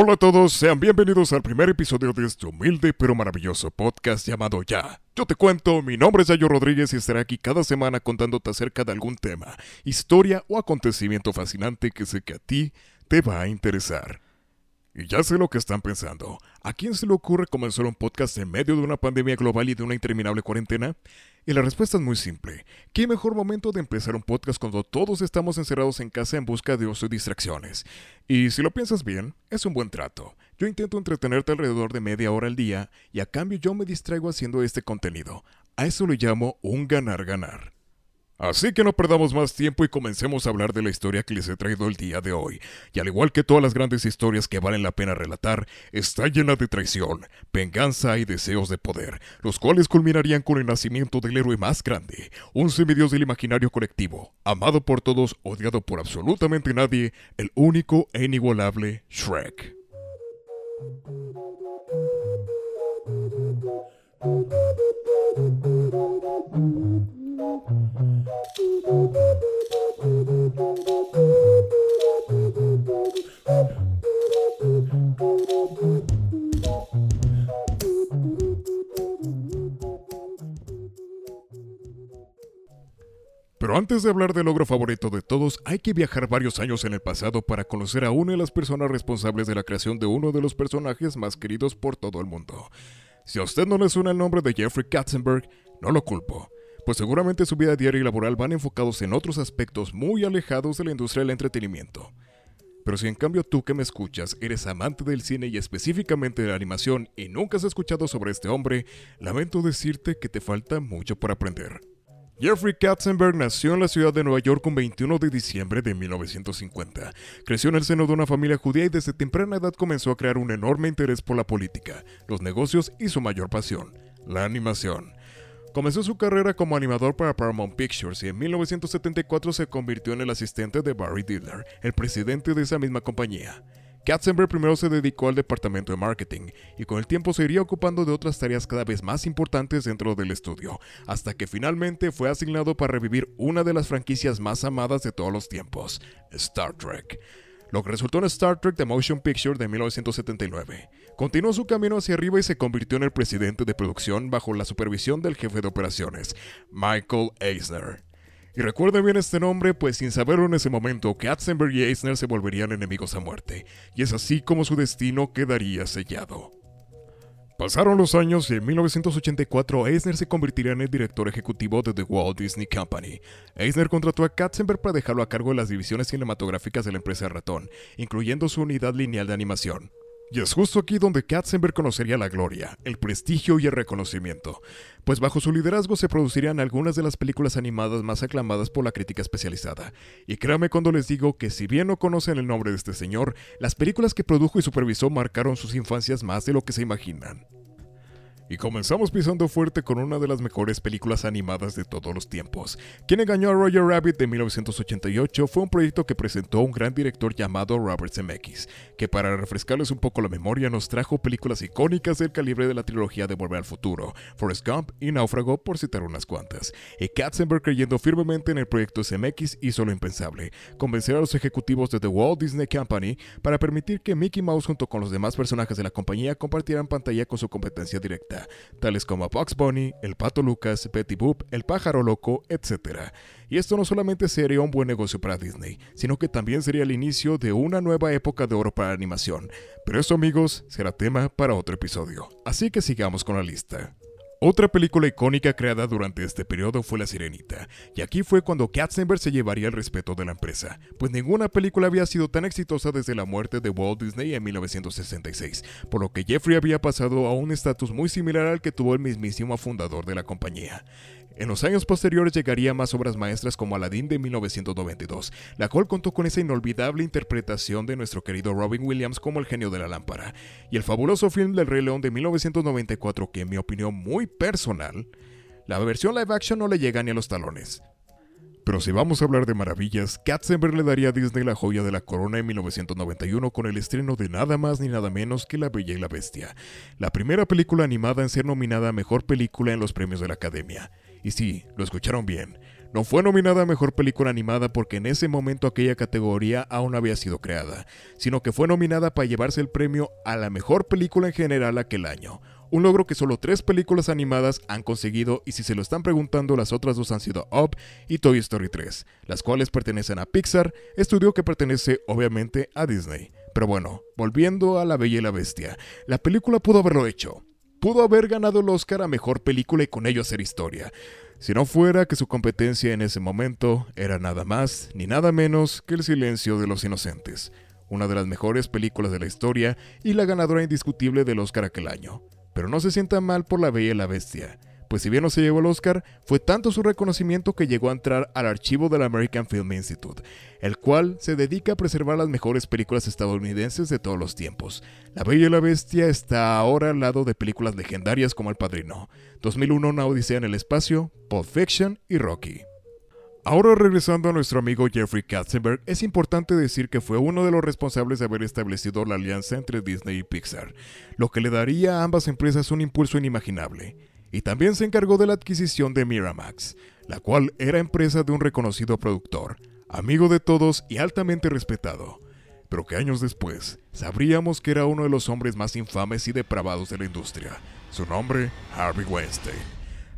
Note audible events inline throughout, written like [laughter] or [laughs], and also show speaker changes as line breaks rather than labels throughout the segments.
Hola a todos, sean bienvenidos al primer episodio de este humilde pero maravilloso podcast llamado Ya. Yo te cuento, mi nombre es Yayo Rodríguez y estaré aquí cada semana contándote acerca de algún tema, historia o acontecimiento fascinante que sé que a ti te va a interesar. Y ya sé lo que están pensando. ¿A quién se le ocurre comenzar un podcast en medio de una pandemia global y de una interminable cuarentena? Y la respuesta es muy simple. ¿Qué mejor momento de empezar un podcast cuando todos estamos encerrados en casa en busca de ocio y distracciones? Y si lo piensas bien, es un buen trato. Yo intento entretenerte alrededor de media hora al día y a cambio yo me distraigo haciendo este contenido. A eso le llamo un ganar-ganar. Así que no perdamos más tiempo y comencemos a hablar de la historia que les he traído el día de hoy. Y al igual que todas las grandes historias que valen la pena relatar, está llena de traición, venganza y deseos de poder, los cuales culminarían con el nacimiento del héroe más grande, un semidios del imaginario colectivo, amado por todos, odiado por absolutamente nadie, el único e inigualable Shrek. Pero antes de hablar del logro favorito de todos, hay que viajar varios años en el pasado para conocer a una de las personas responsables de la creación de uno de los personajes más queridos por todo el mundo. Si a usted no le suena el nombre de Jeffrey Katzenberg, no lo culpo, pues seguramente su vida diaria y laboral van enfocados en otros aspectos muy alejados de la industria del entretenimiento. Pero si en cambio tú que me escuchas eres amante del cine y específicamente de la animación y nunca has escuchado sobre este hombre, lamento decirte que te falta mucho por aprender. Jeffrey Katzenberg nació en la ciudad de Nueva York un 21 de diciembre de 1950. Creció en el seno de una familia judía y desde temprana edad comenzó a crear un enorme interés por la política, los negocios y su mayor pasión, la animación. Comenzó su carrera como animador para Paramount Pictures y en 1974 se convirtió en el asistente de Barry Diller, el presidente de esa misma compañía. Katzenberg primero se dedicó al departamento de marketing y con el tiempo se iría ocupando de otras tareas cada vez más importantes dentro del estudio, hasta que finalmente fue asignado para revivir una de las franquicias más amadas de todos los tiempos, Star Trek lo que resultó en Star Trek The Motion Picture de 1979. Continuó su camino hacia arriba y se convirtió en el presidente de producción bajo la supervisión del jefe de operaciones, Michael Eisner. Y recuerden bien este nombre, pues sin saberlo en ese momento, Katzenberg y Eisner se volverían enemigos a muerte, y es así como su destino quedaría sellado. Pasaron los años y en 1984 Eisner se convertiría en el director ejecutivo de The Walt Disney Company. Eisner contrató a Katzenberg para dejarlo a cargo de las divisiones cinematográficas de la empresa Ratón, incluyendo su unidad lineal de animación. Y es justo aquí donde Katzenberg conocería la gloria, el prestigio y el reconocimiento, pues bajo su liderazgo se producirían algunas de las películas animadas más aclamadas por la crítica especializada. Y créame cuando les digo que si bien no conocen el nombre de este señor, las películas que produjo y supervisó marcaron sus infancias más de lo que se imaginan. Y comenzamos pisando fuerte con una de las mejores películas animadas de todos los tiempos. Quien engañó a Roger Rabbit de 1988 fue un proyecto que presentó un gran director llamado Robert Zemeckis, que para refrescarles un poco la memoria nos trajo películas icónicas del calibre de la trilogía de Volver al Futuro, Forrest Gump y Náufrago por citar unas cuantas. Y Katzenberg creyendo firmemente en el proyecto Zemeckis hizo lo impensable, convencer a los ejecutivos de The Walt Disney Company para permitir que Mickey Mouse junto con los demás personajes de la compañía compartieran pantalla con su competencia directa tales como Box Bunny, el Pato Lucas, Betty Boop, el Pájaro Loco, etc. Y esto no solamente sería un buen negocio para Disney, sino que también sería el inicio de una nueva época de oro para la animación. Pero eso amigos será tema para otro episodio, así que sigamos con la lista. Otra película icónica creada durante este periodo fue La Sirenita, y aquí fue cuando Katzenberg se llevaría el respeto de la empresa, pues ninguna película había sido tan exitosa desde la muerte de Walt Disney en 1966, por lo que Jeffrey había pasado a un estatus muy similar al que tuvo el mismísimo fundador de la compañía. En los años posteriores llegaría más obras maestras como Aladdin de 1992, la cual contó con esa inolvidable interpretación de nuestro querido Robin Williams como el genio de la lámpara, y el fabuloso film del Rey León de 1994 que en mi opinión muy personal, la versión live action no le llega ni a los talones. Pero si vamos a hablar de maravillas, Katzenberg le daría a Disney la joya de la corona en 1991 con el estreno de nada más ni nada menos que La Bella y la Bestia, la primera película animada en ser nominada a Mejor Película en los premios de la Academia. Y sí, lo escucharon bien. No fue nominada a Mejor Película Animada porque en ese momento aquella categoría aún había sido creada, sino que fue nominada para llevarse el premio a la Mejor Película en general aquel año, un logro que solo tres películas animadas han conseguido y si se lo están preguntando las otras dos han sido Up y Toy Story 3, las cuales pertenecen a Pixar, estudio que pertenece obviamente a Disney. Pero bueno, volviendo a La Bella y la Bestia, la película pudo haberlo hecho. Pudo haber ganado el Oscar a Mejor Película y con ello hacer historia. Si no fuera que su competencia en ese momento era nada más ni nada menos que El silencio de los inocentes, una de las mejores películas de la historia y la ganadora indiscutible del Oscar aquel año. Pero no se sienta mal por La Bella y la Bestia, pues si bien no se llevó el Oscar, fue tanto su reconocimiento que llegó a entrar al archivo del American Film Institute, el cual se dedica a preservar las mejores películas estadounidenses de todos los tiempos. La Bella y la Bestia está ahora al lado de películas legendarias como El Padrino, 2001 Una Odisea en el Espacio, Pulp Fiction y Rocky. Ahora regresando a nuestro amigo Jeffrey Katzenberg, es importante decir que fue uno de los responsables de haber establecido la alianza entre Disney y Pixar, lo que le daría a ambas empresas un impulso inimaginable y también se encargó de la adquisición de Miramax, la cual era empresa de un reconocido productor, amigo de todos y altamente respetado, pero que años después sabríamos que era uno de los hombres más infames y depravados de la industria, su nombre Harvey Weinstein,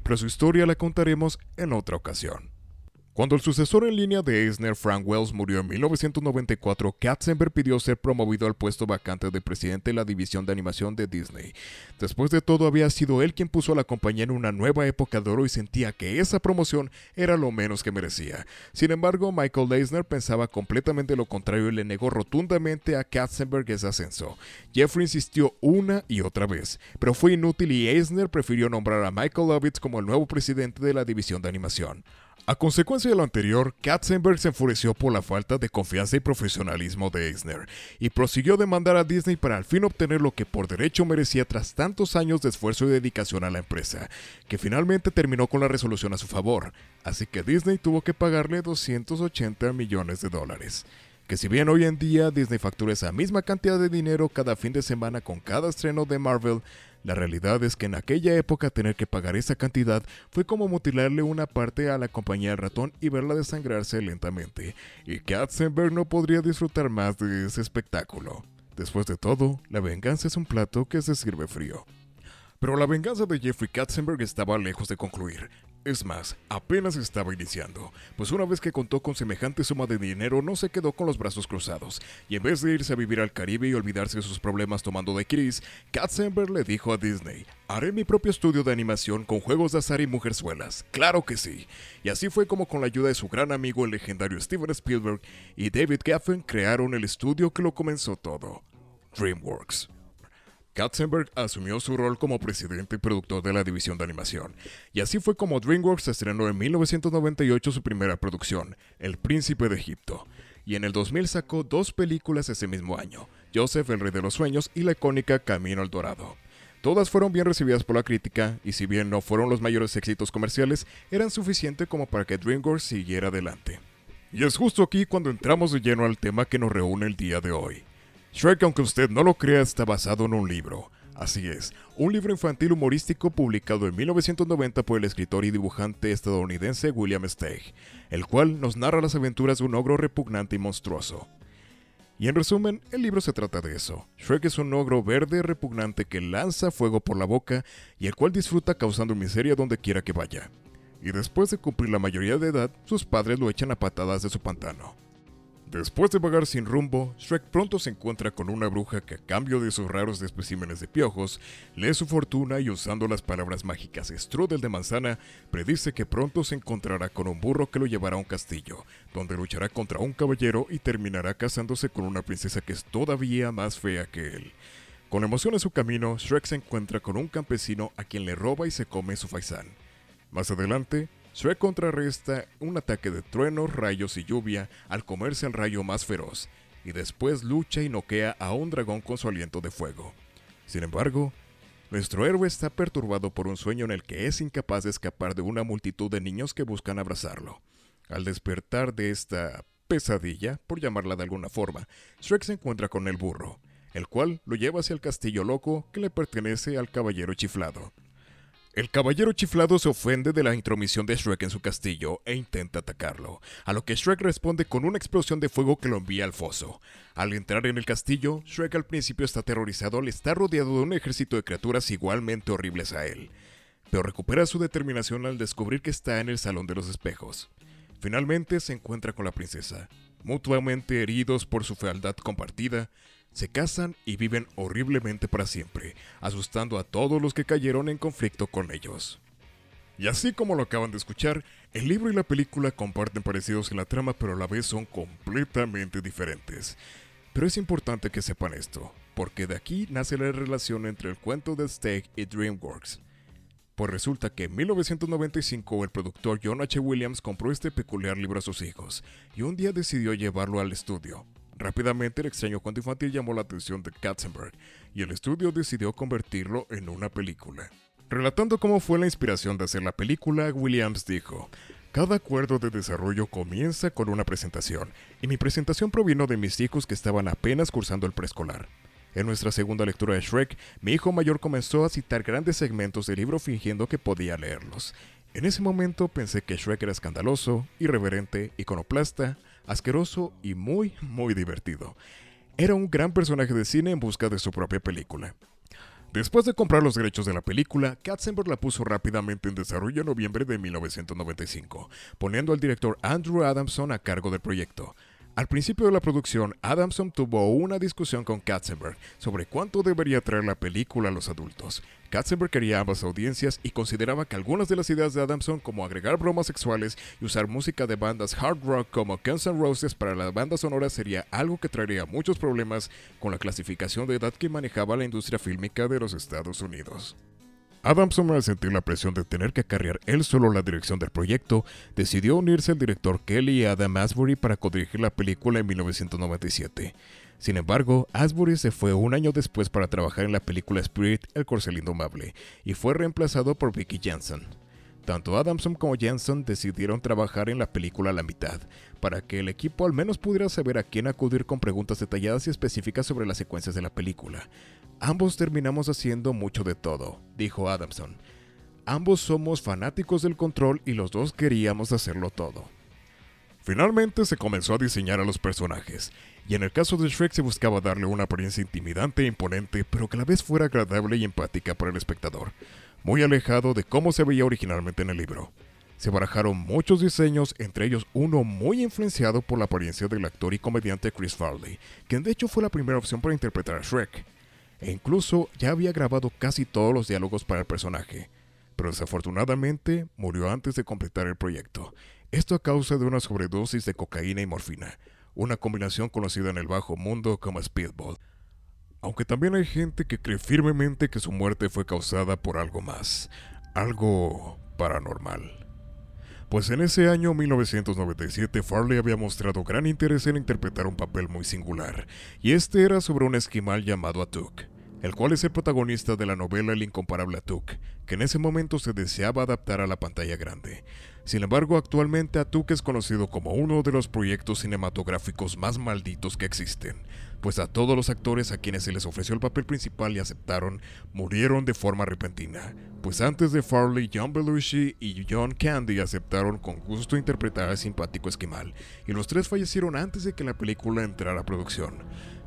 pero su historia la contaremos en otra ocasión. Cuando el sucesor en línea de Eisner, Frank Wells, murió en 1994, Katzenberg pidió ser promovido al puesto vacante de presidente de la división de animación de Disney. Después de todo, había sido él quien puso a la compañía en una nueva época de oro y sentía que esa promoción era lo menos que merecía. Sin embargo, Michael Eisner pensaba completamente lo contrario y le negó rotundamente a Katzenberg ese ascenso. Jeffrey insistió una y otra vez, pero fue inútil y Eisner prefirió nombrar a Michael Lovitz como el nuevo presidente de la división de animación. A consecuencia de lo anterior, Katzenberg se enfureció por la falta de confianza y profesionalismo de Eisner y prosiguió demandar a Disney para al fin obtener lo que por derecho merecía tras tantos años de esfuerzo y dedicación a la empresa, que finalmente terminó con la resolución a su favor, así que Disney tuvo que pagarle 280 millones de dólares que si bien hoy en día Disney factura esa misma cantidad de dinero cada fin de semana con cada estreno de Marvel, la realidad es que en aquella época tener que pagar esa cantidad fue como mutilarle una parte a la compañía del ratón y verla desangrarse lentamente, y Katzenberg no podría disfrutar más de ese espectáculo. Después de todo, la venganza es un plato que se sirve frío. Pero la venganza de Jeffrey Katzenberg estaba lejos de concluir. Es más, apenas estaba iniciando, pues una vez que contó con semejante suma de dinero no se quedó con los brazos cruzados, y en vez de irse a vivir al Caribe y olvidarse de sus problemas tomando de Chris, Katzenberg le dijo a Disney, haré mi propio estudio de animación con juegos de azar y mujerzuelas, claro que sí. Y así fue como con la ayuda de su gran amigo el legendario Steven Spielberg y David Geffen crearon el estudio que lo comenzó todo, DreamWorks. Katzenberg asumió su rol como presidente y productor de la división de animación, y así fue como DreamWorks estrenó en 1998 su primera producción, El Príncipe de Egipto, y en el 2000 sacó dos películas ese mismo año, Joseph el Rey de los Sueños y la icónica Camino al Dorado. Todas fueron bien recibidas por la crítica, y si bien no fueron los mayores éxitos comerciales, eran suficientes como para que DreamWorks siguiera adelante. Y es justo aquí cuando entramos de lleno al tema que nos reúne el día de hoy. Shrek, aunque usted no lo crea, está basado en un libro. Así es, un libro infantil humorístico publicado en 1990 por el escritor y dibujante estadounidense William Steig, el cual nos narra las aventuras de un ogro repugnante y monstruoso. Y en resumen, el libro se trata de eso. Shrek es un ogro verde repugnante que lanza fuego por la boca y el cual disfruta causando miseria donde quiera que vaya. Y después de cumplir la mayoría de edad, sus padres lo echan a patadas de su pantano. Después de vagar sin rumbo, Shrek pronto se encuentra con una bruja que a cambio de sus raros especímenes de piojos, lee su fortuna y usando las palabras mágicas Strudel de manzana, predice que pronto se encontrará con un burro que lo llevará a un castillo, donde luchará contra un caballero y terminará casándose con una princesa que es todavía más fea que él. Con emoción en su camino, Shrek se encuentra con un campesino a quien le roba y se come su faisán. Más adelante, Shrek contrarresta un ataque de truenos, rayos y lluvia al comerse al rayo más feroz, y después lucha y noquea a un dragón con su aliento de fuego. Sin embargo, nuestro héroe está perturbado por un sueño en el que es incapaz de escapar de una multitud de niños que buscan abrazarlo. Al despertar de esta pesadilla, por llamarla de alguna forma, Shrek se encuentra con el burro, el cual lo lleva hacia el castillo loco que le pertenece al caballero chiflado. El caballero chiflado se ofende de la intromisión de Shrek en su castillo e intenta atacarlo, a lo que Shrek responde con una explosión de fuego que lo envía al foso. Al entrar en el castillo, Shrek al principio está aterrorizado al estar rodeado de un ejército de criaturas igualmente horribles a él, pero recupera su determinación al descubrir que está en el Salón de los Espejos. Finalmente se encuentra con la princesa, mutuamente heridos por su fealdad compartida, se casan y viven horriblemente para siempre, asustando a todos los que cayeron en conflicto con ellos. Y así como lo acaban de escuchar, el libro y la película comparten parecidos en la trama, pero a la vez son completamente diferentes. Pero es importante que sepan esto, porque de aquí nace la relación entre el cuento de Steg y DreamWorks. Pues resulta que en 1995 el productor John H. Williams compró este peculiar libro a sus hijos, y un día decidió llevarlo al estudio, Rápidamente el extraño cuento infantil llamó la atención de Katzenberg y el estudio decidió convertirlo en una película. Relatando cómo fue la inspiración de hacer la película, Williams dijo, cada acuerdo de desarrollo comienza con una presentación, y mi presentación provino de mis hijos que estaban apenas cursando el preescolar. En nuestra segunda lectura de Shrek, mi hijo mayor comenzó a citar grandes segmentos del libro fingiendo que podía leerlos. En ese momento pensé que Shrek era escandaloso, irreverente, iconoplasta, asqueroso y muy, muy divertido. Era un gran personaje de cine en busca de su propia película. Después de comprar los derechos de la película, Katzenberg la puso rápidamente en desarrollo en noviembre de 1995, poniendo al director Andrew Adamson a cargo del proyecto. Al principio de la producción, Adamson tuvo una discusión con Katzenberg sobre cuánto debería traer la película a los adultos. Katzenberg quería ambas audiencias y consideraba que algunas de las ideas de Adamson, como agregar bromas sexuales y usar música de bandas hard rock como Guns N' Roses para la banda sonora, sería algo que traería muchos problemas con la clasificación de edad que manejaba la industria fílmica de los Estados Unidos. Adamson, al sentir la presión de tener que acarrear él solo la dirección del proyecto, decidió unirse al director Kelly y Adam Asbury para codirigir la película en 1997. Sin embargo, Asbury se fue un año después para trabajar en la película Spirit, El Corcel Indomable, y fue reemplazado por Vicky Jensen. Tanto Adamson como Jensen decidieron trabajar en la película a la mitad, para que el equipo al menos pudiera saber a quién acudir con preguntas detalladas y específicas sobre las secuencias de la película. Ambos terminamos haciendo mucho de todo, dijo Adamson. Ambos somos fanáticos del control y los dos queríamos hacerlo todo. Finalmente se comenzó a diseñar a los personajes, y en el caso de Shrek se buscaba darle una apariencia intimidante e imponente, pero que a la vez fuera agradable y empática para el espectador, muy alejado de cómo se veía originalmente en el libro. Se barajaron muchos diseños, entre ellos uno muy influenciado por la apariencia del actor y comediante Chris Farley, quien de hecho fue la primera opción para interpretar a Shrek e incluso ya había grabado casi todos los diálogos para el personaje, pero desafortunadamente murió antes de completar el proyecto. Esto a causa de una sobredosis de cocaína y morfina, una combinación conocida en el bajo mundo como speedball. Aunque también hay gente que cree firmemente que su muerte fue causada por algo más, algo paranormal. Pues en ese año 1997 Farley había mostrado gran interés en interpretar un papel muy singular, y este era sobre un esquimal llamado Atuk, el cual es el protagonista de la novela El incomparable Atuk, que en ese momento se deseaba adaptar a la pantalla grande. Sin embargo, actualmente Atuk es conocido como uno de los proyectos cinematográficos más malditos que existen, pues a todos los actores a quienes se les ofreció el papel principal y aceptaron, murieron de forma repentina, pues antes de Farley, John Belushi y John Candy aceptaron con gusto interpretar al simpático esquimal, y los tres fallecieron antes de que la película entrara a producción.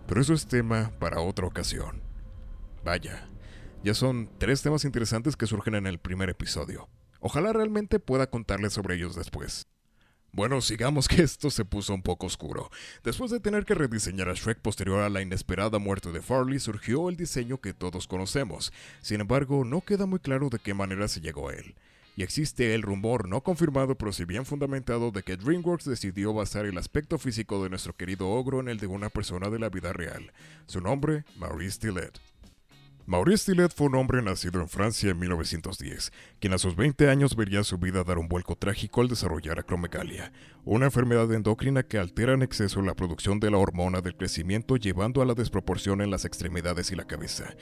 Pero eso es tema para otra ocasión. Vaya, ya son tres temas interesantes que surgen en el primer episodio. Ojalá realmente pueda contarles sobre ellos después. Bueno, sigamos [laughs] que esto se puso un poco oscuro. Después de tener que rediseñar a Shrek posterior a la inesperada muerte de Farley, surgió el diseño que todos conocemos. Sin embargo, no queda muy claro de qué manera se llegó a él. Y existe el rumor no confirmado pero si bien fundamentado de que DreamWorks decidió basar el aspecto físico de nuestro querido ogro en el de una persona de la vida real. Su nombre, Maurice Tillet. Maurice Tillet fue un hombre nacido en Francia en 1910, quien a sus 20 años vería su vida dar un vuelco trágico al desarrollar acromegalia, una enfermedad endocrina que altera en exceso la producción de la hormona del crecimiento llevando a la desproporción en las extremidades y la cabeza.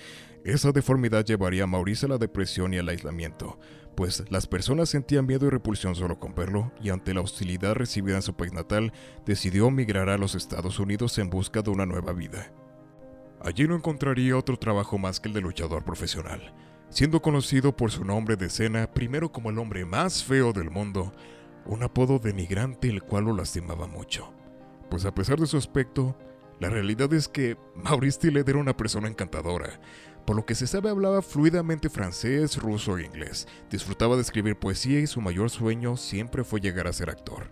Esa deformidad llevaría a Maurice a la depresión y al aislamiento, pues las personas sentían miedo y repulsión solo con verlo, y ante la hostilidad recibida en su país natal, decidió migrar a los Estados Unidos en busca de una nueva vida. Allí no encontraría otro trabajo más que el de luchador profesional, siendo conocido por su nombre de escena primero como el hombre más feo del mundo, un apodo denigrante el cual lo lastimaba mucho. Pues a pesar de su aspecto, la realidad es que Maurice Tillet era una persona encantadora, por lo que se sabe hablaba fluidamente francés, ruso e inglés, disfrutaba de escribir poesía y su mayor sueño siempre fue llegar a ser actor,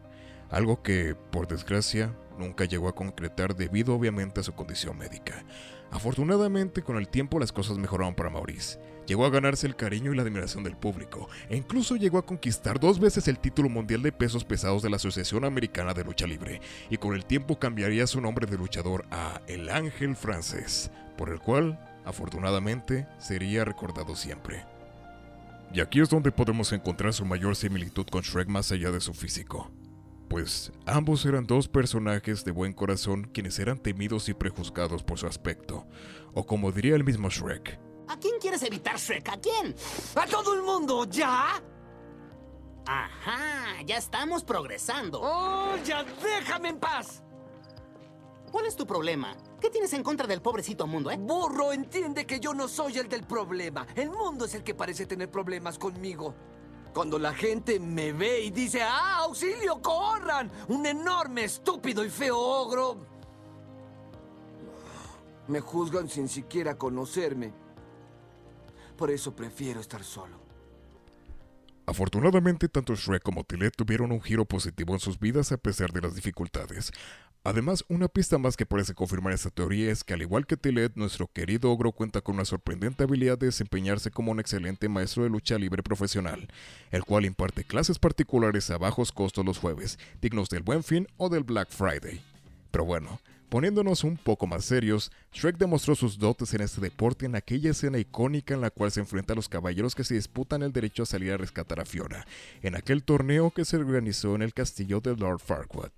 algo que, por desgracia, nunca llegó a concretar debido obviamente a su condición médica. Afortunadamente, con el tiempo las cosas mejoraron para Maurice. Llegó a ganarse el cariño y la admiración del público, e incluso llegó a conquistar dos veces el título mundial de pesos pesados de la Asociación Americana de Lucha Libre, y con el tiempo cambiaría su nombre de luchador a El Ángel Francés, por el cual, afortunadamente, sería recordado siempre. Y aquí es donde podemos encontrar su mayor similitud con Shrek más allá de su físico pues ambos eran dos personajes de buen corazón quienes eran temidos y prejuzgados por su aspecto, o como diría el mismo Shrek.
¿A quién quieres evitar, Shrek? ¿A quién?
¡A todo el mundo! ¿Ya?
Ajá, ya estamos progresando.
¡Oh, ya déjame en paz!
¿Cuál es tu problema? ¿Qué tienes en contra del pobrecito mundo, eh?
Burro, entiende que yo no soy el del problema. El mundo es el que parece tener problemas conmigo. Cuando la gente me ve y dice, ¡ah, auxilio, corran! Un enorme, estúpido y feo ogro. Me juzgan sin siquiera conocerme. Por eso prefiero estar solo.
Afortunadamente, tanto Shrek como Tillet tuvieron un giro positivo en sus vidas a pesar de las dificultades. Además, una pista más que parece confirmar esta teoría es que al igual que Tillet, nuestro querido ogro cuenta con una sorprendente habilidad de desempeñarse como un excelente maestro de lucha libre profesional, el cual imparte clases particulares a bajos costos los jueves, dignos del Buen Fin o del Black Friday. Pero bueno, Poniéndonos un poco más serios, Shrek demostró sus dotes en este deporte en aquella escena icónica en la cual se enfrenta a los caballeros que se disputan el derecho a salir a rescatar a Fiona, en aquel torneo que se organizó en el castillo de Lord Farquaad.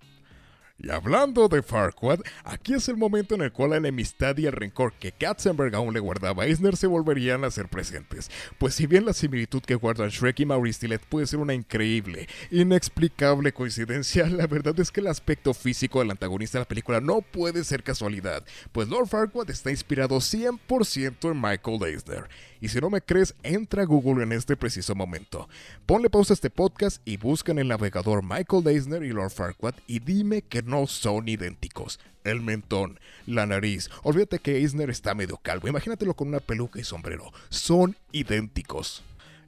Y hablando de Farquaad, aquí es el momento en el cual la enemistad y el rencor que Katzenberg aún le guardaba a Eisner se volverían a ser presentes. Pues si bien la similitud que guardan Shrek y Maurice Tillet puede ser una increíble, inexplicable coincidencia, la verdad es que el aspecto físico del antagonista de la película no puede ser casualidad, pues Lord Farquaad está inspirado 100% en Michael Eisner. Y si no me crees, entra a Google en este preciso momento. Ponle pausa a este podcast y busca en el navegador Michael Eisner y Lord Farquaad y dime que no son idénticos. El mentón, la nariz. Olvídate que Eisner está medio calvo. Imagínatelo con una peluca y sombrero. Son idénticos.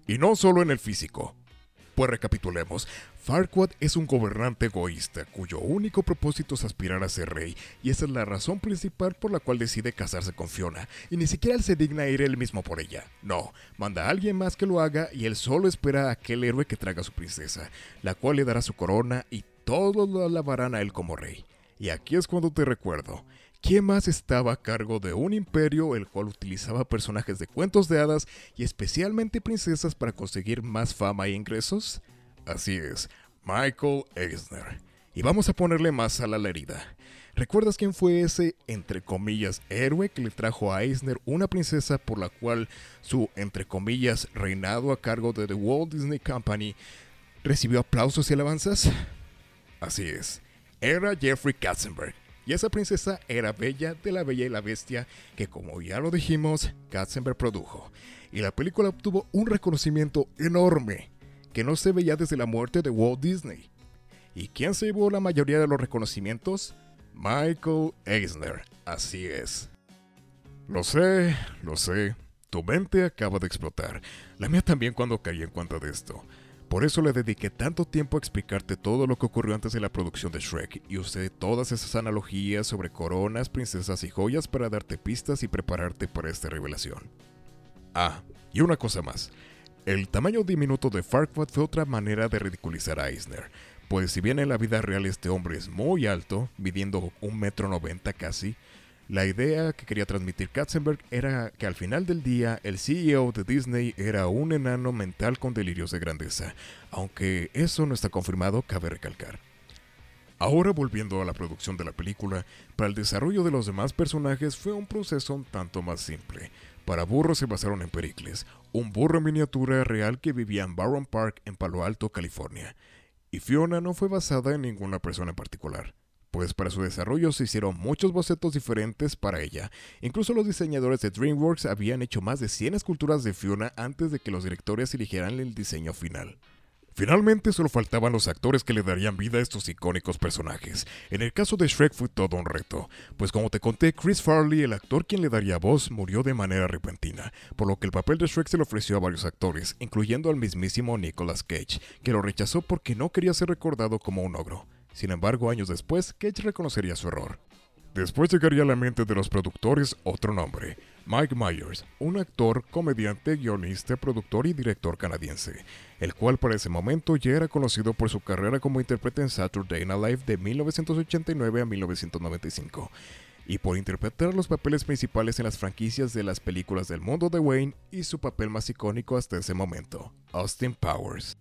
Y no solo en el físico. Pues recapitulemos. Farquaad es un gobernante egoísta cuyo único propósito es aspirar a ser rey, y esa es la razón principal por la cual decide casarse con Fiona, y ni siquiera él se digna ir él mismo por ella. No, manda a alguien más que lo haga y él solo espera a aquel héroe que traga a su princesa, la cual le dará su corona y todos lo alabarán a él como rey. Y aquí es cuando te recuerdo. ¿Quién más estaba a cargo de un imperio el cual utilizaba personajes de cuentos de hadas y especialmente princesas para conseguir más fama e ingresos? Así es, Michael Eisner. Y vamos a ponerle más a la herida. ¿Recuerdas quién fue ese, entre comillas, héroe que le trajo a Eisner una princesa por la cual su, entre comillas, reinado a cargo de The Walt Disney Company recibió aplausos y alabanzas? Así es, era Jeffrey Katzenberg. Y esa princesa era Bella de la Bella y la Bestia, que como ya lo dijimos, Katzenberg produjo. Y la película obtuvo un reconocimiento enorme que no se veía desde la muerte de Walt Disney. ¿Y quién se llevó la mayoría de los reconocimientos? Michael Eisner, así es. Lo sé, lo sé, tu mente acaba de explotar, la mía también cuando caí en cuenta de esto. Por eso le dediqué tanto tiempo a explicarte todo lo que ocurrió antes de la producción de Shrek y usé todas esas analogías sobre coronas, princesas y joyas para darte pistas y prepararte para esta revelación. Ah, y una cosa más. El tamaño diminuto de Farquaad fue otra manera de ridiculizar a Eisner, pues si bien en la vida real este hombre es muy alto, midiendo un metro noventa casi, la idea que quería transmitir Katzenberg era que al final del día el CEO de Disney era un enano mental con delirios de grandeza, aunque eso no está confirmado, cabe recalcar. Ahora volviendo a la producción de la película, para el desarrollo de los demás personajes fue un proceso un tanto más simple. Para burros se basaron en Pericles, un burro en miniatura real que vivía en Barron Park en Palo Alto, California. Y Fiona no fue basada en ninguna persona en particular. Pues para su desarrollo se hicieron muchos bocetos diferentes para ella. Incluso los diseñadores de DreamWorks habían hecho más de 100 esculturas de Fiona antes de que los directores eligieran el diseño final. Finalmente solo faltaban los actores que le darían vida a estos icónicos personajes. En el caso de Shrek fue todo un reto, pues como te conté, Chris Farley, el actor quien le daría voz, murió de manera repentina, por lo que el papel de Shrek se le ofreció a varios actores, incluyendo al mismísimo Nicolas Cage, que lo rechazó porque no quería ser recordado como un ogro. Sin embargo, años después, Cage reconocería su error. Después llegaría a la mente de los productores otro nombre, Mike Myers, un actor, comediante, guionista, productor y director canadiense, el cual para ese momento ya era conocido por su carrera como intérprete en Saturday Night Live de 1989 a 1995 y por interpretar los papeles principales en las franquicias de las películas del mundo de Wayne y su papel más icónico hasta ese momento, Austin Powers.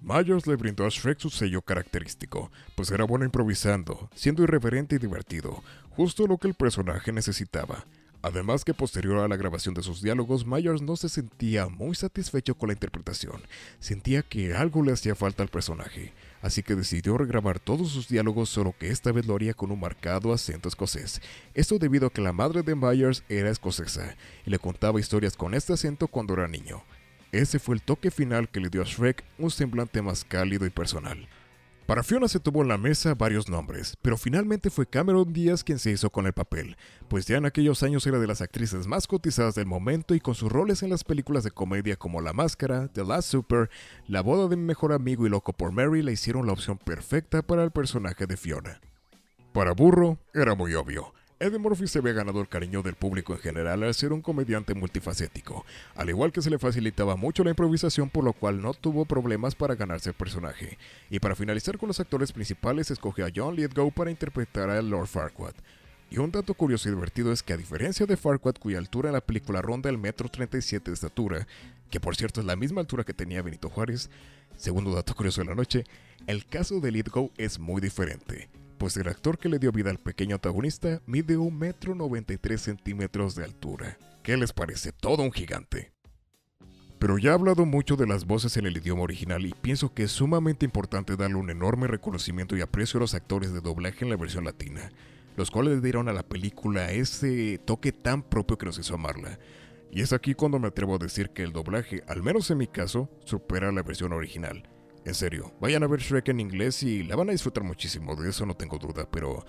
Myers le brindó a Shrek su sello característico, pues era bueno improvisando, siendo irreverente y divertido, justo lo que el personaje necesitaba. Además que posterior a la grabación de sus diálogos, Myers no se sentía muy satisfecho con la interpretación, sentía que algo le hacía falta al personaje, así que decidió regrabar todos sus diálogos solo que esta vez lo haría con un marcado acento escocés. Esto debido a que la madre de Myers era escocesa y le contaba historias con este acento cuando era niño. Ese fue el toque final que le dio a Shrek un semblante más cálido y personal. Para Fiona se tuvo en la mesa varios nombres, pero finalmente fue Cameron Díaz quien se hizo con el papel, pues ya en aquellos años era de las actrices más cotizadas del momento y con sus roles en las películas de comedia como La Máscara, The Last Super, La boda de mi mejor amigo y Loco por Mary le hicieron la opción perfecta para el personaje de Fiona. Para Burro, era muy obvio. Eddie Murphy se había ganado el cariño del público en general al ser un comediante multifacético, al igual que se le facilitaba mucho la improvisación por lo cual no tuvo problemas para ganarse el personaje. Y para finalizar con los actores principales escogió a John Lithgow para interpretar a Lord Farquaad. Y un dato curioso y divertido es que a diferencia de Farquaad cuya altura en la película ronda el metro 37 de estatura, que por cierto es la misma altura que tenía Benito Juárez, segundo dato curioso de la noche, el caso de Lithgow es muy diferente pues el actor que le dio vida al pequeño antagonista mide un metro 93 centímetros de altura. ¿Qué les parece? Todo un gigante. Pero ya he hablado mucho de las voces en el idioma original y pienso que es sumamente importante darle un enorme reconocimiento y aprecio a los actores de doblaje en la versión latina, los cuales le dieron a la película ese toque tan propio que nos hizo amarla. Y es aquí cuando me atrevo a decir que el doblaje, al menos en mi caso, supera la versión original. En serio, vayan a ver Shrek en inglés y la van a disfrutar muchísimo, de eso no tengo duda, pero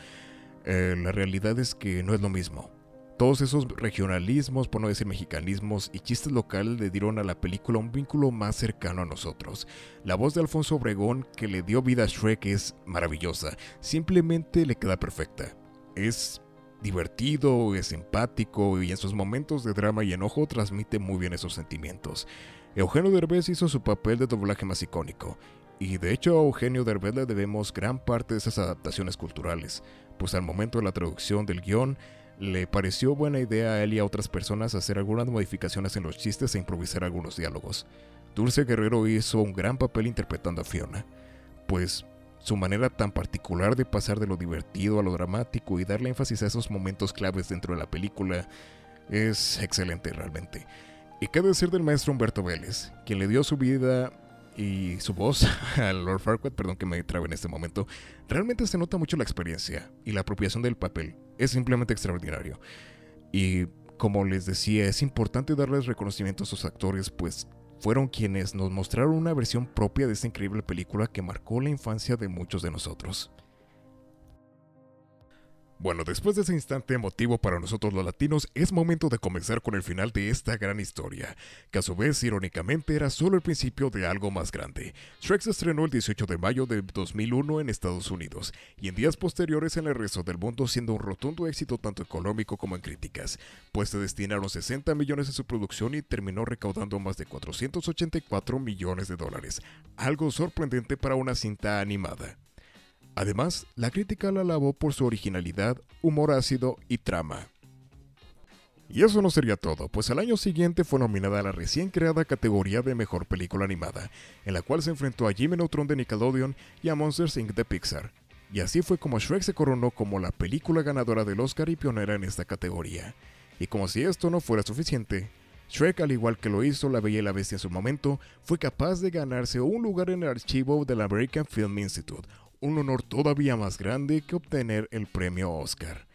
eh, la realidad es que no es lo mismo. Todos esos regionalismos, por no decir mexicanismos y chistes locales le dieron a la película un vínculo más cercano a nosotros. La voz de Alfonso Obregón que le dio vida a Shrek es maravillosa, simplemente le queda perfecta. Es divertido, es empático y en sus momentos de drama y enojo transmite muy bien esos sentimientos. Eugenio Derbez hizo su papel de doblaje más icónico, y de hecho a Eugenio Derbez le debemos gran parte de esas adaptaciones culturales, pues al momento de la traducción del guion, le pareció buena idea a él y a otras personas hacer algunas modificaciones en los chistes e improvisar algunos diálogos. Dulce Guerrero hizo un gran papel interpretando a Fiona, pues su manera tan particular de pasar de lo divertido a lo dramático y darle énfasis a esos momentos claves dentro de la película es excelente realmente. Y qué decir del maestro Humberto Vélez, quien le dio su vida y su voz [laughs] a Lord Farquaad, perdón que me trabe en este momento, realmente se nota mucho la experiencia y la apropiación del papel. Es simplemente extraordinario. Y como les decía, es importante darles reconocimiento a sus actores, pues fueron quienes nos mostraron una versión propia de esta increíble película que marcó la infancia de muchos de nosotros. Bueno, después de ese instante emotivo para nosotros los latinos, es momento de comenzar con el final de esta gran historia, que a su vez, irónicamente, era solo el principio de algo más grande. Shrek se estrenó el 18 de mayo de 2001 en Estados Unidos, y en días posteriores en el resto del mundo siendo un rotundo éxito tanto económico como en críticas, pues se destinaron 60 millones en su producción y terminó recaudando más de 484 millones de dólares, algo sorprendente para una cinta animada. Además, la crítica la alabó por su originalidad, humor ácido y trama. Y eso no sería todo, pues al año siguiente fue nominada a la recién creada categoría de Mejor Película Animada, en la cual se enfrentó a Jimmy Neutron de Nickelodeon y a Monsters Inc. de Pixar. Y así fue como Shrek se coronó como la película ganadora del Oscar y pionera en esta categoría. Y como si esto no fuera suficiente, Shrek, al igual que lo hizo La Bella y la Bestia en su momento, fue capaz de ganarse un lugar en el archivo del American Film Institute, un honor todavía más grande que obtener el premio Oscar.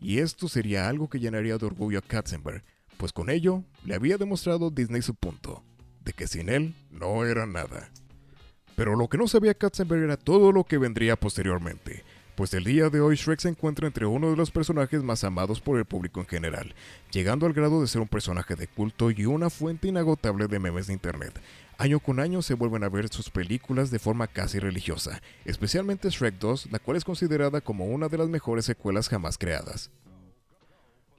Y esto sería algo que llenaría de orgullo a Katzenberg, pues con ello le había demostrado Disney su punto, de que sin él no era nada. Pero lo que no sabía Katzenberg era todo lo que vendría posteriormente, pues el día de hoy Shrek se encuentra entre uno de los personajes más amados por el público en general, llegando al grado de ser un personaje de culto y una fuente inagotable de memes de internet. Año con año se vuelven a ver sus películas de forma casi religiosa, especialmente Shrek 2, la cual es considerada como una de las mejores secuelas jamás creadas.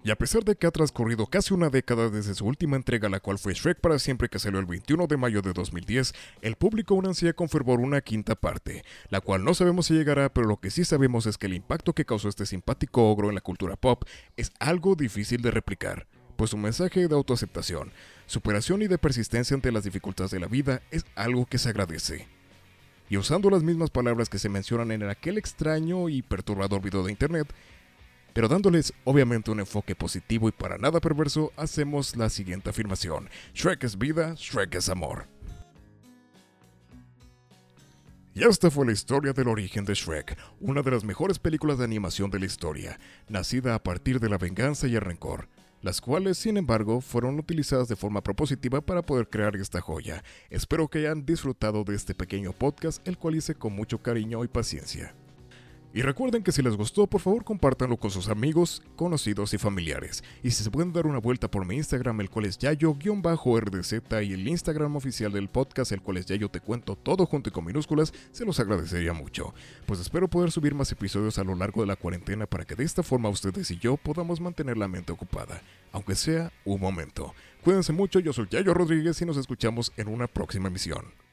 Y a pesar de que ha transcurrido casi una década desde su última entrega, la cual fue Shrek para siempre que salió el 21 de mayo de 2010, el público aún ansía con fervor una quinta parte, la cual no sabemos si llegará, pero lo que sí sabemos es que el impacto que causó este simpático ogro en la cultura pop es algo difícil de replicar, pues su mensaje de autoaceptación, superación y de persistencia ante las dificultades de la vida es algo que se agradece. Y usando las mismas palabras que se mencionan en aquel extraño y perturbador video de internet, pero dándoles obviamente un enfoque positivo y para nada perverso, hacemos la siguiente afirmación. Shrek es vida, Shrek es amor. Y esta fue la historia del origen de Shrek, una de las mejores películas de animación de la historia, nacida a partir de la venganza y el rencor, las cuales, sin embargo, fueron utilizadas de forma propositiva para poder crear esta joya. Espero que hayan disfrutado de este pequeño podcast, el cual hice con mucho cariño y paciencia. Y recuerden que si les gustó, por favor compártanlo con sus amigos, conocidos y familiares. Y si se pueden dar una vuelta por mi Instagram, el cual es yayo-rdz, y el Instagram oficial del podcast, el cual es yayo te cuento todo junto y con minúsculas, se los agradecería mucho. Pues espero poder subir más episodios a lo largo de la cuarentena para que de esta forma ustedes y yo podamos mantener la mente ocupada, aunque sea un momento. Cuídense mucho, yo soy Yayo Rodríguez y nos escuchamos en una próxima emisión.